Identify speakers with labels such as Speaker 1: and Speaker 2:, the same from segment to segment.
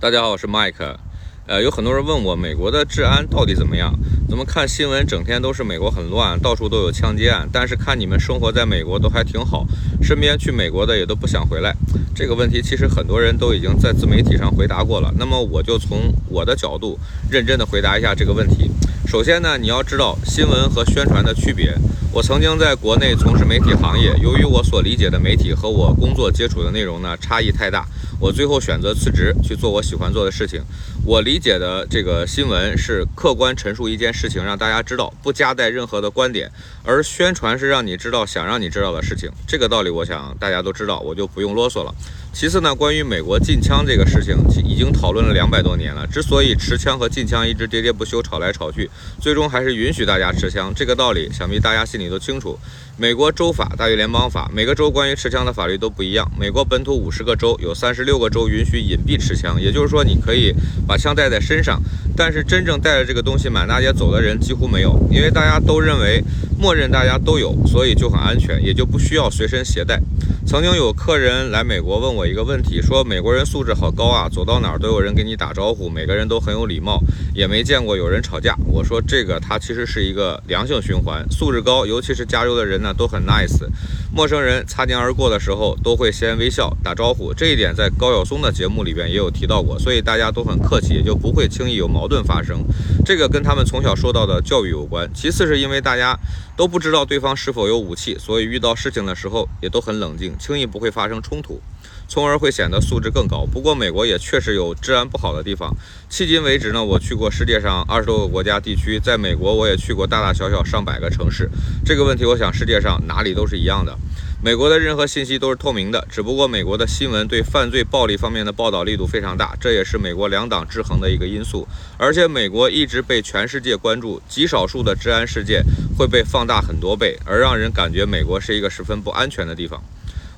Speaker 1: 大家好，我是 Mike。呃，有很多人问我美国的治安到底怎么样？怎么看新闻整天都是美国很乱，到处都有枪击案，但是看你们生活在美国都还挺好，身边去美国的也都不想回来。这个问题其实很多人都已经在自媒体上回答过了。那么我就从我的角度认真的回答一下这个问题。首先呢，你要知道新闻和宣传的区别。我曾经在国内从事媒体行业，由于我所理解的媒体和我工作接触的内容呢差异太大，我最后选择辞职去做我喜欢做的事情。我理解的这个新闻是客观陈述一件事情，让大家知道，不夹带任何的观点；而宣传是让你知道想让你知道的事情。这个道理，我想大家都知道，我就不用啰嗦了。其次呢，关于美国禁枪这个事情，已经讨论了两百多年了。之所以持枪和禁枪一直喋喋不休、吵来吵去，最终还是允许大家持枪。这个道理，想必大家心里都清楚。美国州法大于联邦法，每个州关于持枪的法律都不一样。美国本土五十个州，有三十六个州允许隐蔽持枪，也就是说，你可以把枪带在身上，但是真正带着这个东西满大街走的人几乎没有，因为大家都认为，默认大家都有，所以就很安全，也就不需要随身携带。曾经有客人来美国问我一个问题，说美国人素质好高啊，走到哪儿都有人给你打招呼，每个人都很有礼貌，也没见过有人吵架。我说这个它其实是一个良性循环，素质高，尤其是加州的人呢都很 nice，陌生人擦肩而过的时候都会先微笑打招呼，这一点在高晓松的节目里边也有提到过，所以大家都很客气，也就不会轻易有矛盾发生。这个跟他们从小受到的教育有关。其次是因为大家都不知道对方是否有武器，所以遇到事情的时候也都很冷静。轻易不会发生冲突，从而会显得素质更高。不过，美国也确实有治安不好的地方。迄今为止呢，我去过世界上二十多个国家地区，在美国我也去过大大小小上百个城市。这个问题，我想世界上哪里都是一样的。美国的任何信息都是透明的，只不过美国的新闻对犯罪暴力方面的报道力度非常大，这也是美国两党制衡的一个因素。而且，美国一直被全世界关注，极少数的治安事件会被放大很多倍，而让人感觉美国是一个十分不安全的地方。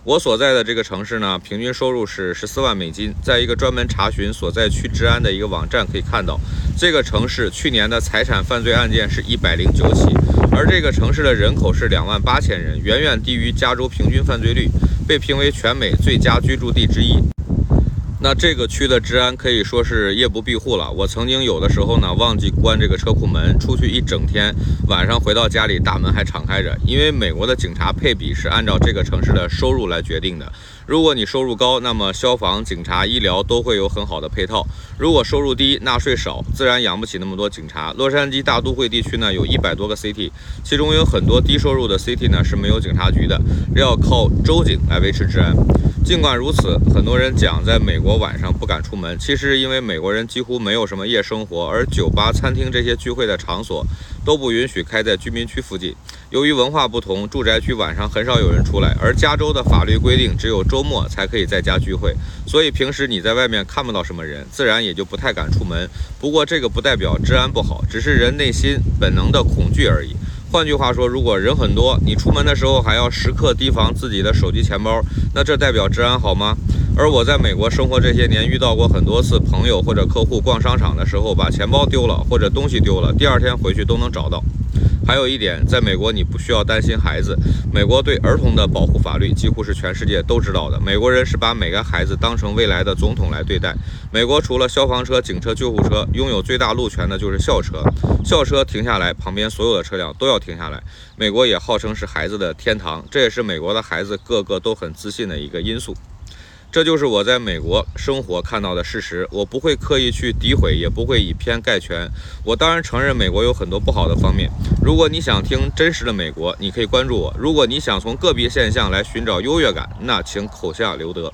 Speaker 1: 我所在的这个城市呢，平均收入是十四万美金。在一个专门查询所在区治安的一个网站可以看到，这个城市去年的财产犯罪案件是一百零九起，而这个城市的人口是两万八千人，远远低于加州平均犯罪率，被评为全美最佳居住地之一。那这个区的治安可以说是夜不闭户了。我曾经有的时候呢，忘记关这个车库门，出去一整天，晚上回到家里，大门还敞开着。因为美国的警察配比是按照这个城市的收入来决定的。如果你收入高，那么消防、警察、医疗都会有很好的配套；如果收入低，纳税少，自然养不起那么多警察。洛杉矶大都会地区呢，有一百多个 city，其中有很多低收入的 city 呢是没有警察局的，要靠州警来维持治安。尽管如此，很多人讲在美国晚上不敢出门，其实因为美国人几乎没有什么夜生活，而酒吧、餐厅这些聚会的场所都不允许开在居民区附近。由于文化不同，住宅区晚上很少有人出来，而加州的法律规定只有周末才可以在家聚会，所以平时你在外面看不到什么人，自然也就不太敢出门。不过这个不代表治安不好，只是人内心本能的恐惧而已。换句话说，如果人很多，你出门的时候还要时刻提防自己的手机、钱包，那这代表治安好吗？而我在美国生活这些年，遇到过很多次朋友或者客户逛商场的时候把钱包丢了或者东西丢了，第二天回去都能找到。还有一点，在美国你不需要担心孩子。美国对儿童的保护法律几乎是全世界都知道的。美国人是把每个孩子当成未来的总统来对待。美国除了消防车、警车、救护车，拥有最大路权的就是校车。校车停下来，旁边所有的车辆都要停下来。美国也号称是孩子的天堂，这也是美国的孩子个个都很自信的一个因素。这就是我在美国生活看到的事实，我不会刻意去诋毁，也不会以偏概全。我当然承认美国有很多不好的方面。如果你想听真实的美国，你可以关注我；如果你想从个别现象来寻找优越感，那请口下留德。